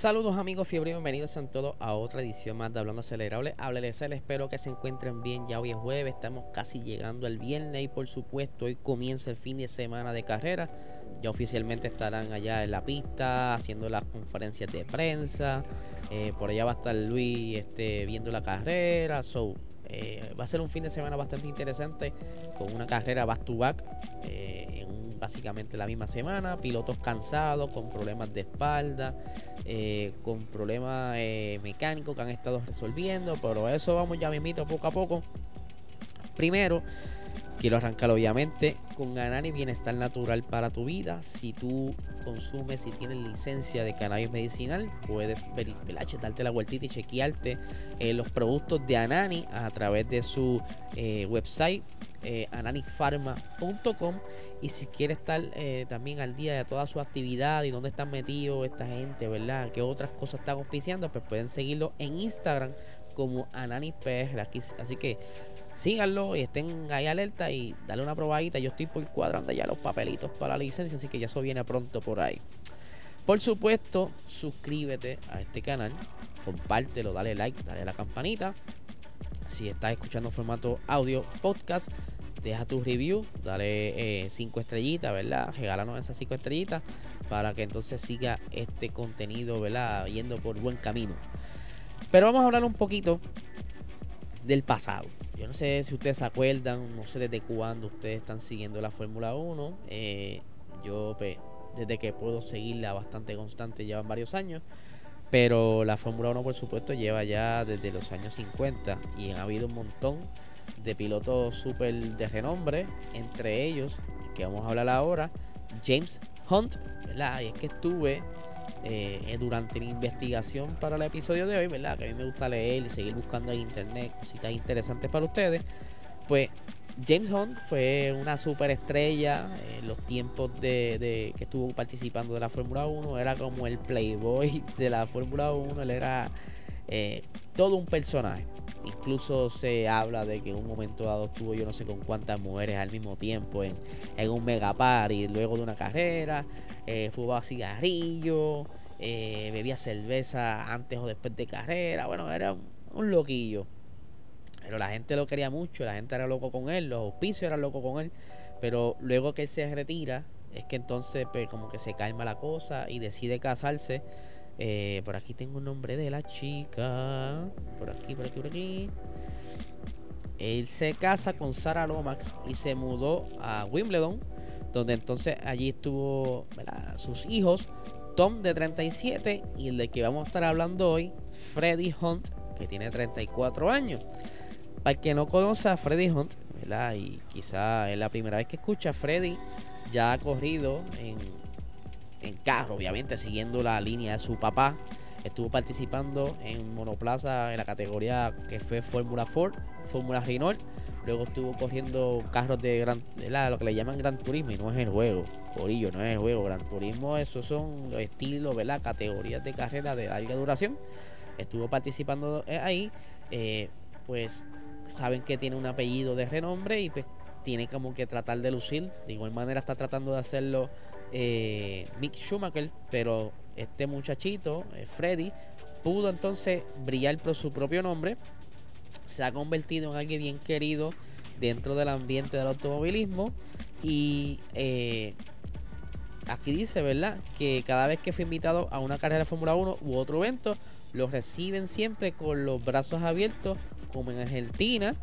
Saludos amigos fiebre, bienvenidos a todos a otra edición más de Hablando Acelerable. Hábleles, espero que se encuentren bien. Ya hoy es jueves, estamos casi llegando al viernes y por supuesto hoy comienza el fin de semana de carrera. Ya oficialmente estarán allá en la pista haciendo las conferencias de prensa. Eh, por allá va a estar Luis este, viendo la carrera. So, eh, va a ser un fin de semana bastante interesante con una carrera back to back eh, en básicamente la misma semana. Pilotos cansados, con problemas de espalda, eh, con problemas mecánicos que han estado resolviendo. Pero eso vamos ya mismito poco a poco. Primero, Quiero arrancar obviamente con ganar y bienestar natural para tu vida. Si tú consumes, si tienes licencia de cannabis medicinal, puedes ver, darte la vueltita y chequearte eh, los productos de Anani a través de su eh, website eh, ananifarma.com y si quieres estar eh, también al día de toda su actividad y dónde están metidos esta gente, ¿verdad? ¿Qué otras cosas están auspiciando? Pues pueden seguirlo en Instagram como AnaniPR. así que síganlo y estén ahí alerta y dale una probadita. Yo estoy por cuadrando ya los papelitos para la licencia, así que ya eso viene pronto por ahí. Por supuesto, suscríbete a este canal, compártelo, dale like, dale a la campanita. Si estás escuchando formato audio podcast, deja tu review, dale 5 eh, estrellitas, ¿verdad? Regálanos esas 5 estrellitas para que entonces siga este contenido, ¿verdad? Yendo por buen camino. Pero vamos a hablar un poquito del pasado. Yo no sé si ustedes se acuerdan, no sé desde cuándo ustedes están siguiendo la Fórmula 1. Eh, yo pues, desde que puedo seguirla bastante constante, llevan varios años. Pero la Fórmula 1 por supuesto lleva ya desde los años 50 y ha habido un montón de pilotos súper de renombre, entre ellos, que vamos a hablar ahora, James Hunt. Y es que estuve eh, durante mi investigación para el episodio de hoy, ¿verdad? Que a mí me gusta leer y seguir buscando en internet cositas interesantes para ustedes. Pues James Hunt fue una superestrella en los tiempos de, que estuvo participando de la Fórmula 1. Era como el playboy de la Fórmula 1. Él era eh, todo un personaje. Incluso se habla de que en un momento dado estuvo yo no sé con cuántas mujeres al mismo tiempo en, en un mega party luego de una carrera eh, fumaba cigarrillo, eh, bebía cerveza antes o después de carrera. Bueno, era un, loquillo. Pero la gente lo quería mucho, la gente era loco con él, los auspicios eran locos con él. Pero luego que él se retira, es que entonces pues, como que se calma la cosa y decide casarse. Eh, por aquí tengo un nombre de la chica. Por aquí, por aquí, por aquí. Él se casa con Sara Lomax y se mudó a Wimbledon donde entonces allí estuvo sus hijos, Tom de 37 y el de que vamos a estar hablando hoy, Freddy Hunt, que tiene 34 años. Para el que no conoce a Freddy Hunt, y quizá es la primera vez que escucha, Freddy ya ha corrido en, en carro, obviamente, siguiendo la línea de su papá. Estuvo participando en monoplaza en la categoría que fue Fórmula Ford, Fórmula Renault Luego estuvo corriendo carros de gran, lo que le llaman Gran Turismo y no es el juego. Corillo, no es el juego. Gran Turismo, esos son estilos, ¿verdad? Categorías de carrera de larga duración. Estuvo participando eh, ahí. Eh, pues saben que tiene un apellido de renombre y pues tiene como que tratar de lucir. De igual manera está tratando de hacerlo eh, Mick Schumacher, pero este muchachito, Freddy, pudo entonces brillar por su propio nombre se ha convertido en alguien bien querido dentro del ambiente del automovilismo y eh, aquí dice, ¿verdad? Que cada vez que fue invitado a una carrera de Fórmula 1 u otro evento, lo reciben siempre con los brazos abiertos, como en Argentina,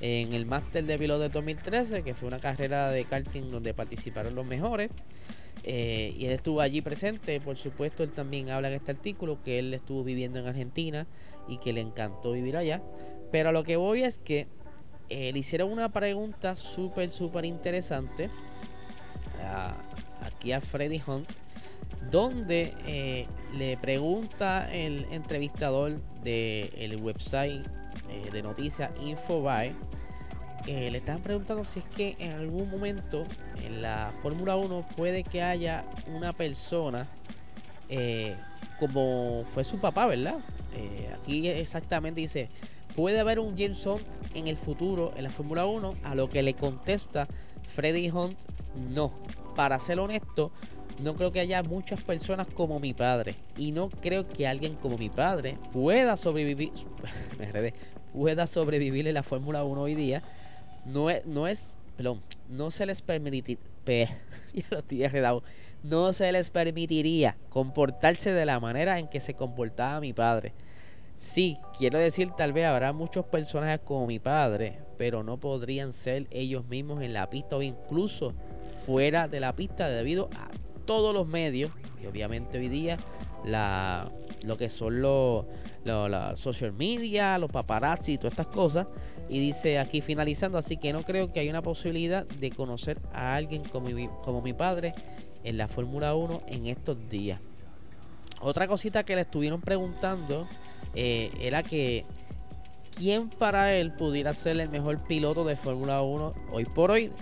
en el Master de Piloto de 2013, que fue una carrera de karting donde participaron los mejores. Eh, y él estuvo allí presente, por supuesto, él también habla en este artículo que él estuvo viviendo en Argentina y que le encantó vivir allá. Pero a lo que voy es que eh, le hicieron una pregunta súper, súper interesante aquí a Freddy Hunt. donde eh, le pregunta el entrevistador del website eh, de noticias Infobae, le están preguntando si es que en algún momento en la Fórmula 1 puede que haya una persona como fue su papá, ¿verdad? aquí exactamente dice, puede haber un Jameson en el futuro en la Fórmula 1, a lo que le contesta Freddy Hunt, no. Para ser honesto, no creo que haya muchas personas como mi padre. Y no creo que alguien como mi padre pueda sobrevivir. Pueda sobrevivir en la Fórmula 1 hoy día. No es. No es perdón. No se les lo. No se les permitiría comportarse de la manera en que se comportaba mi padre. Sí, quiero decir, tal vez habrá muchos personajes como mi padre, pero no podrían ser ellos mismos en la pista o incluso fuera de la pista debido a todos los medios y obviamente hoy día la, lo que son los la social media, los paparazzi y todas estas cosas. Y dice aquí finalizando, así que no creo que haya una posibilidad de conocer a alguien como mi, como mi padre en la Fórmula 1 en estos días. Otra cosita que le estuvieron preguntando eh, era que quién para él pudiera ser el mejor piloto de Fórmula 1 hoy por hoy.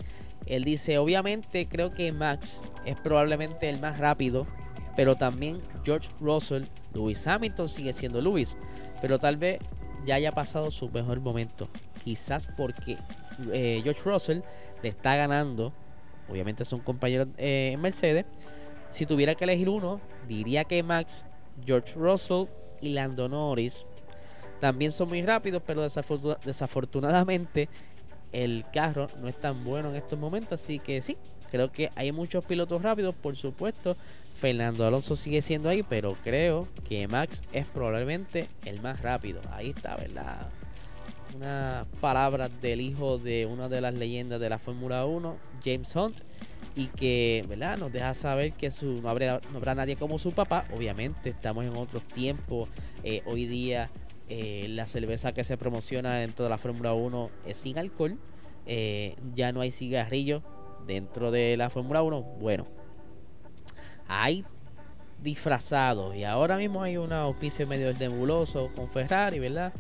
Él dice, obviamente creo que Max es probablemente el más rápido, pero también George Russell, Lewis Hamilton sigue siendo Lewis, pero tal vez ya haya pasado su mejor momento. Quizás porque eh, George Russell le está ganando, obviamente son compañeros eh, en Mercedes. Si tuviera que elegir uno, diría que Max, George Russell y Lando Norris también son muy rápidos, pero desafortunadamente el carro no es tan bueno en estos momentos. Así que sí, creo que hay muchos pilotos rápidos, por supuesto. Fernando Alonso sigue siendo ahí, pero creo que Max es probablemente el más rápido. Ahí está, ¿verdad? Una palabra del hijo de una de las leyendas de la Fórmula 1, James Hunt y que ¿verdad? nos deja saber que su, no, habrá, no habrá nadie como su papá. Obviamente estamos en otros tiempos. Eh, hoy día eh, la cerveza que se promociona dentro de la Fórmula 1 es sin alcohol. Eh, ya no hay cigarrillos dentro de la Fórmula 1. Bueno, hay disfrazados y ahora mismo hay un auspicio medio nebuloso con Ferrari, ¿verdad?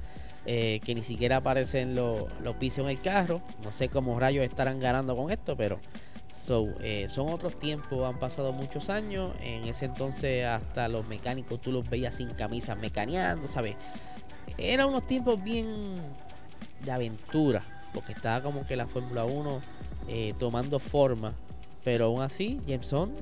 que ni siquiera aparecen los, los en el carro. No sé cómo rayos estarán ganando con esto, pero So, eh, son otros tiempos, han pasado muchos años. En ese entonces, hasta los mecánicos tú los veías sin camisas mecaneando, ¿sabes? Eran unos tiempos bien de aventura, porque estaba como que la Fórmula 1 eh, tomando forma. Pero aún así, Jameson,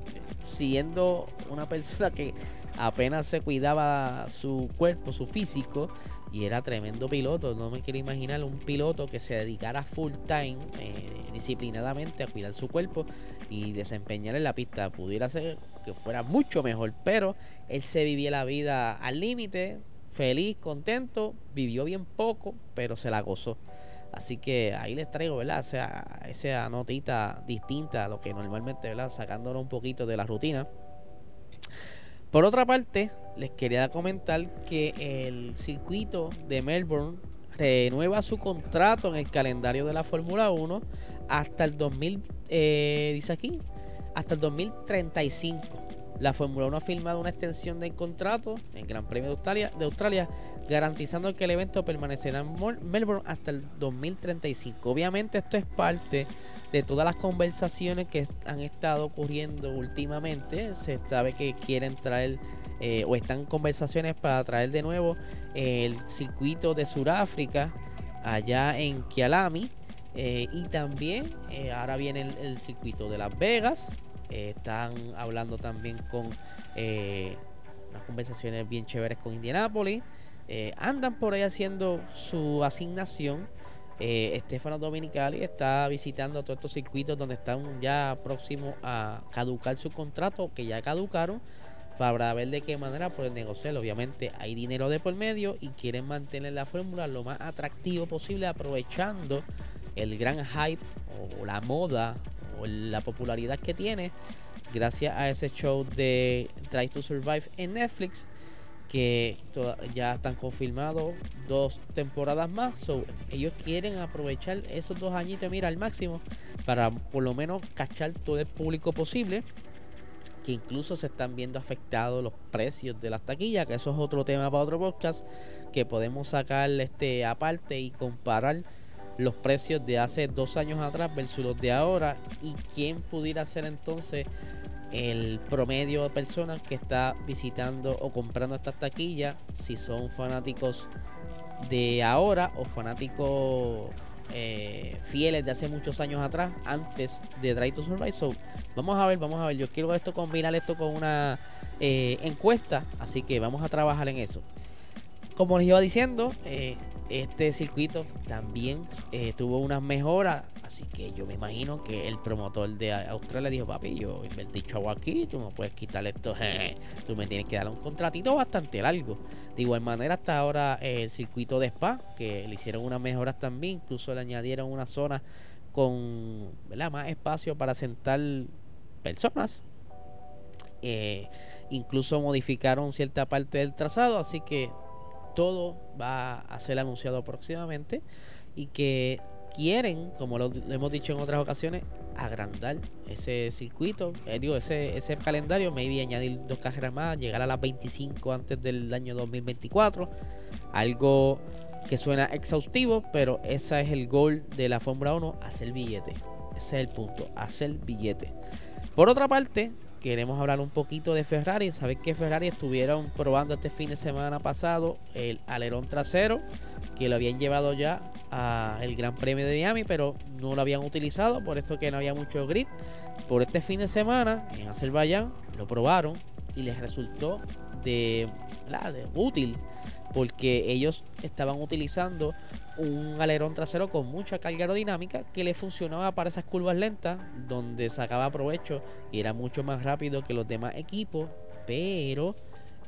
siendo una persona que apenas se cuidaba su cuerpo, su físico, y era tremendo piloto. No me quiero imaginar un piloto que se dedicara full time, eh, disciplinadamente, a cuidar su cuerpo y desempeñar en la pista. Pudiera ser que fuera mucho mejor, pero él se vivía la vida al límite, feliz, contento, vivió bien poco, pero se la gozó. Así que ahí les traigo, ¿verdad? Esa, esa notita distinta a lo que normalmente, ¿verdad? Sacándolo un poquito de la rutina. Por otra parte, les quería comentar que el circuito de Melbourne renueva su contrato en el calendario de la Fórmula 1 hasta el 2000, eh, dice aquí, hasta el 2035. La Fórmula 1 ha firmado una extensión del contrato en Gran Premio de Australia, de Australia, garantizando que el evento permanecerá en Melbourne hasta el 2035. Obviamente esto es parte de todas las conversaciones que han estado ocurriendo últimamente, se sabe que quieren traer eh, o están conversaciones para traer de nuevo el circuito de Sudáfrica allá en Kialami eh, y también eh, ahora viene el, circuito de Las Vegas. están hablando también con unas conversaciones bien chéveres con Indianapolis. andan por ahí haciendo su asignación eh, Estefano Dominicali está visitando todos estos circuitos donde están ya próximos a caducar su contrato, que ya caducaron, para ver de qué manera pueden negociar. Obviamente hay dinero de por medio y quieren mantener la fórmula lo más atractivo posible, aprovechando el gran hype o la moda o la popularidad que tiene gracias a ese show de Try to Survive en Netflix que ya están confirmados dos temporadas más. So, ellos quieren aprovechar esos dos añitos, mira, al máximo, para por lo menos cachar todo el público posible. que incluso se están viendo afectados los precios de las taquillas, que eso es otro tema para otro podcast, que podemos sacar este aparte y comparar los precios de hace dos años atrás versus los de ahora y quién pudiera ser entonces el promedio de personas que está visitando o comprando estas taquillas, si son fanáticos de ahora o fanáticos eh, fieles de hace muchos años atrás, antes de Drive to Survive. So, vamos a ver, vamos a ver. Yo quiero esto combinar esto con una eh, encuesta, así que vamos a trabajar en eso. Como les iba diciendo, eh, este circuito también tuvo unas mejoras Así que yo me imagino que el promotor de Australia dijo, papi, yo invertí chavo aquí, tú no puedes quitar esto, tú me tienes que dar un contratito bastante largo. De igual manera, hasta ahora el circuito de Spa, que le hicieron unas mejoras también, incluso le añadieron una zona con más espacio para sentar personas. Eh, incluso modificaron cierta parte del trazado, así que todo va a ser anunciado próximamente y que quieren, como lo, hemos dicho en otras ocasiones, agrandar ese circuito, eh, digo, ese, ese calendario, maybe añadir dos carreras más, llegar a las 25 antes del año 2024, algo que suena exhaustivo, pero ese es el gol de la Fórmula 1, hacer billete. Ese es el punto, hacer billete. Por otra parte, queremos hablar un poquito de Ferrari. Sabes que Ferrari estuvieron probando este fin de semana pasado el alerón trasero, que lo habían llevado ya el Gran Premio de Miami, pero no lo habían utilizado, por eso que no había mucho grip. Por este fin de semana en Azerbaiyán lo probaron y les resultó de útil porque ellos estaban utilizando un alerón trasero con mucha carga aerodinámica que le funcionaba para esas curvas lentas donde sacaba provecho y era mucho más rápido que los demás equipos, pero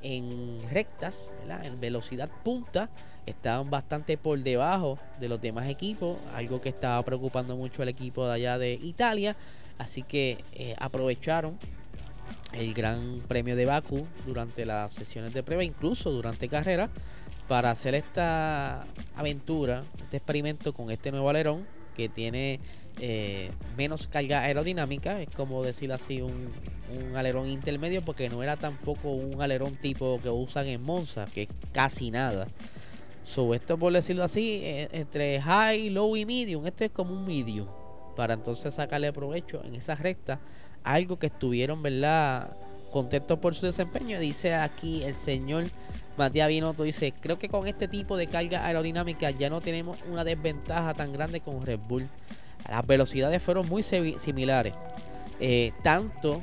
en rectas, en velocidad punta, estaban bastante por debajo de los demás equipos, algo que estaba preocupando mucho al equipo de allá de Italia, así que eh, aprovecharon el Gran Premio de Baku durante las sesiones de prueba, incluso durante carrera, para hacer esta aventura, este experimento con este nuevo alerón que tiene eh, menos carga aerodinámica, es como decir así un, un, alerón intermedio porque no era tampoco un alerón tipo que usan en Monza, que es casi nada. So, esto por decirlo así, eh, entre high, low y medium, esto es como un medium. Para entonces sacarle provecho en esa recta. Algo que estuvieron, ¿verdad? Contentos por su desempeño. Dice aquí el señor Matías Binotto, dice, creo que con este tipo de carga aerodinámica ya no tenemos una desventaja tan grande con Red Bull. Las velocidades fueron muy similares. Eh, tanto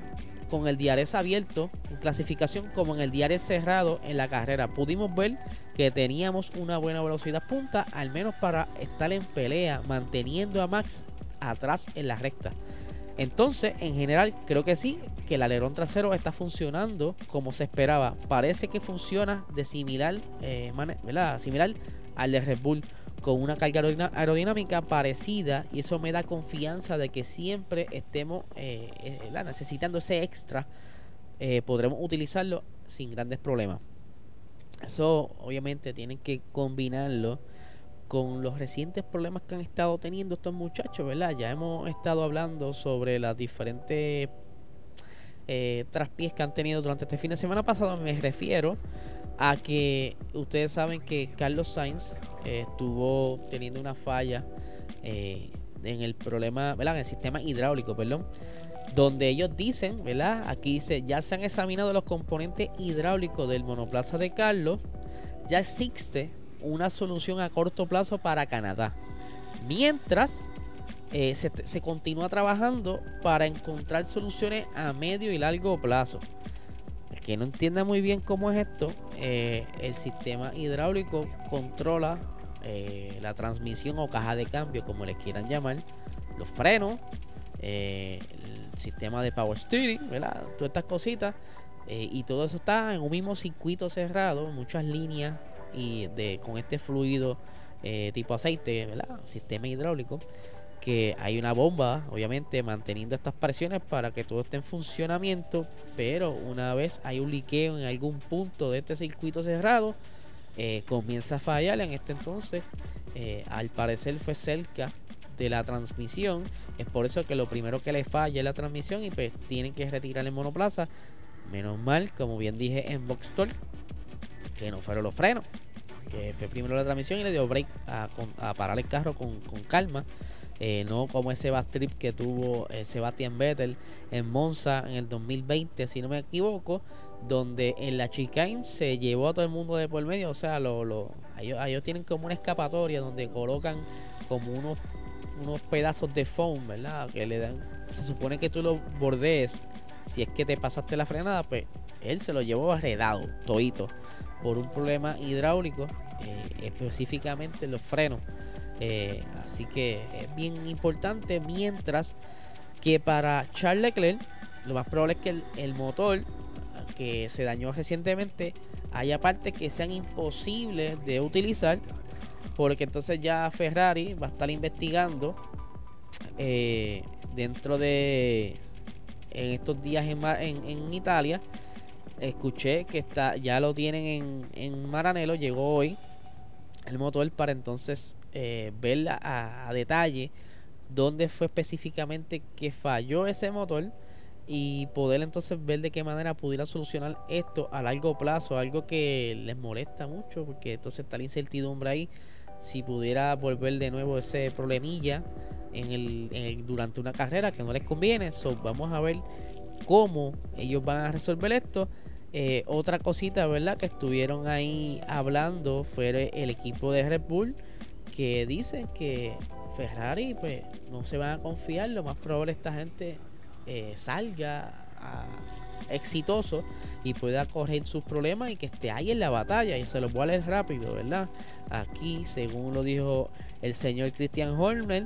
con el diares abierto en clasificación como en el diario cerrado en la carrera. Pudimos ver que teníamos una buena velocidad punta, al menos para estar en pelea, manteniendo a Max atrás en la recta. Entonces, en general, creo que sí, que el alerón trasero está funcionando como se esperaba. Parece que funciona de similar, eh, similar al de Red Bull con una carga aerodinámica parecida y eso me da confianza de que siempre estemos eh, eh, necesitando ese extra, eh, podremos utilizarlo sin grandes problemas. Eso obviamente tienen que combinarlo con los recientes problemas que han estado teniendo estos muchachos, ¿verdad? Ya hemos estado hablando sobre las diferentes traspiés que han tenido durante este fin de semana pasado. Me refiero a que ustedes saben que Carlos Sainz eh, estuvo teniendo una falla eh, en el problema, ¿verdad? En el sistema hidráulico, perdón. Donde ellos dicen, ¿verdad? Aquí dice, ya se han examinado los componentes hidráulicos del monoplaza de Carlos. Ya existe una solución a corto plazo para Canadá. Mientras eh, se, continúa trabajando para encontrar soluciones a medio y largo plazo. El que no entienda muy bien cómo es esto, eh, el sistema hidráulico controla eh, la transmisión o caja de cambio, como le quieran llamar, los frenos, el sistema de power steering. Todas estas cositas. y todo eso está en un mismo circuito cerrado, muchas líneas y de con este fluido tipo aceite, ¿verdad? Sistema hidráulico que hay una bomba, obviamente, manteniendo estas presiones para que todo esté en funcionamiento, pero una vez hay un liqueo en algún punto de este circuito cerrado, eh, comienza a fallar. En este entonces, eh, al parecer fue cerca de la transmisión. Es por eso que lo primero que le falla es la transmisión y pues tienen que retirar el monoplaza. Menos mal, como bien dije en Box que no fueron los frenos. Que fue primero la transmisión y le dio break a, parar el carro con, calma. Eh, no como ese bad trip que tuvo eh, Sebastian Vettel en Monza en el 2020, si no me equivoco, donde en la chicane se llevó a todo el mundo de por medio. O sea, lo, lo, ellos, tienen como una escapatoria donde colocan como unos, unos pedazos de foam, ¿verdad? Que le dan, se supone que tú lo bordees. Si es que te pasaste la frenada, pues él se lo llevó arredado, todito, por un problema hidráulico, eh, específicamente los frenos. Eh, así que es bien importante. Mientras que para Charles Leclerc, lo más probable es que el motor que se dañó recientemente haya partes que sean imposibles de utilizar porque entonces ya Ferrari va a estar investigando eh, dentro de en estos días en, en, Italia escuché que está ya lo tienen en, en Maranello llegó hoy el motor para entonces eh, ver a, a detalle dónde fue específicamente que falló ese motor y poder entonces ver de qué manera pudiera solucionar esto a largo plazo, algo que les molesta mucho, porque entonces está la incertidumbre ahí, si pudiera volver de nuevo ese problemilla en el, durante una carrera que no les conviene, so, vamos a ver cómo ellos van a resolver esto. Eh, otra cosita, ¿verdad? Que estuvieron ahí hablando fue el equipo de Red Bull que dicen que Ferrari pues no se van a confiar, lo más probable esta gente eh, salga exitoso y pueda correr sus problemas y que esté ahí en la batalla y se los voy a leer rápido, ¿verdad? Aquí, según lo dijo el señor Christian Horner,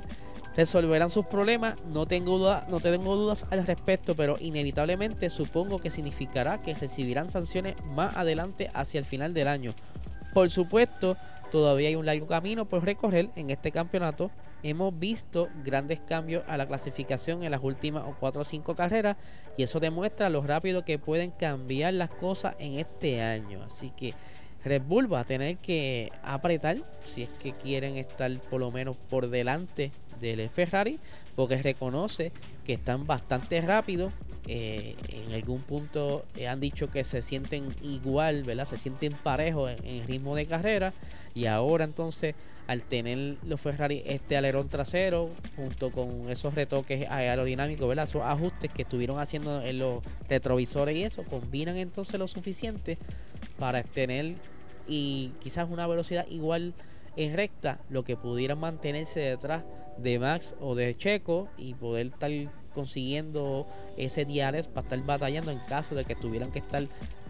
resolverán sus problemas, no tengo, duda, no tengo dudas al respecto, pero inevitablemente supongo que significará que recibirán sanciones más adelante hacia el final del año. Por supuesto, todavía hay un largo camino por recorrer en este campeonato hemos visto grandes cambios a la clasificación en las últimas 4 o 5 carreras y eso demuestra lo rápido que pueden cambiar las cosas en este año. Así que Red Bull va a tener que apretar si es que quieren estar por lo menos por delante del Ferrari porque reconoce que están bastante rápidos eh, en algún punto eh, han dicho que se sienten igual, ¿verdad? Se sienten parejos en, en, ritmo de carrera. Y ahora entonces, al tener los Ferrari este alerón trasero, junto con esos retoques aerodinámicos, ¿verdad? Esos ajustes que estuvieron haciendo en los retrovisores y eso, combinan entonces lo suficiente para tener y quizás una velocidad igual en recta, lo que pudieran mantenerse detrás de Max o de Checo y poder estar consiguiendo ese diares para estar batallando en caso de que tuvieran que estar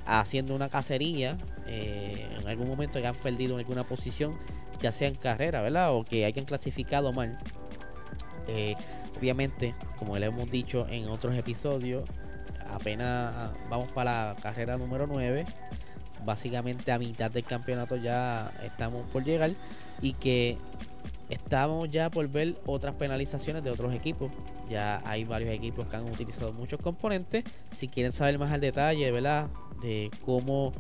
haciendo una cacería eh, en algún momento que han perdido en alguna posición, ya sea en carrera, ¿verdad? O que hayan clasificado mal. Eh, obviamente, como le hemos dicho en otros episodios, apenas vamos para la carrera número 9. Básicamente a mitad del campeonato ya estamos por llegar y que Estamos ya por ver otras penalizaciones de otros equipos. Ya hay varios equipos que han utilizado muchos componentes. Si quieren saber más al detalle, ¿verdad? De cómo,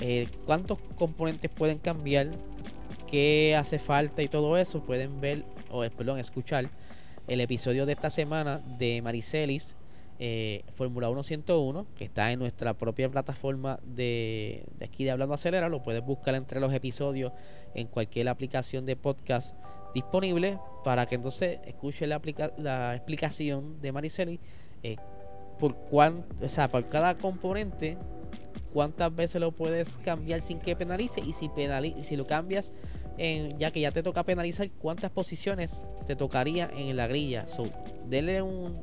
eh, cuántos componentes pueden cambiar, qué hace falta y todo eso, pueden ver, o perdón, escuchar el episodio de esta semana de Maricelis eh, Fórmula 1 101, que está en nuestra propia plataforma de, de aquí de Hablando Acelera. Lo puedes buscar entre los episodios en cualquier aplicación de podcast disponible para que entonces escuche la, la explicación de Mariceli eh, por, cuán, o sea, por cada componente cuántas veces lo puedes cambiar sin que penalice y si, penalice, si lo cambias en, ya que ya te toca penalizar cuántas posiciones te tocaría en la grilla so, denle un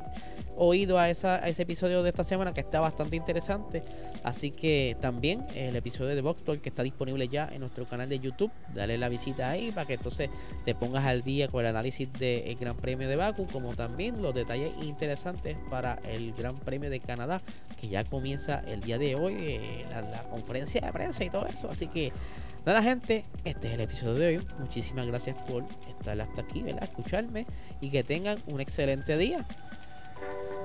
oído a, esa, ese episodio de esta semana que está bastante interesante. Así que también el episodio de Box que está disponible ya en nuestro canal de YouTube. Dale la visita ahí para que entonces te pongas al día con el análisis del Gran Premio de Baku, como también los detalles interesantes para el Gran Premio de Canadá, que ya comienza el día de hoy, eh, la, conferencia de prensa y todo eso. Así que Nada gente, este es el episodio de hoy. Muchísimas gracias por estar hasta aquí, ¿verdad? Escucharme y que tengan un excelente día.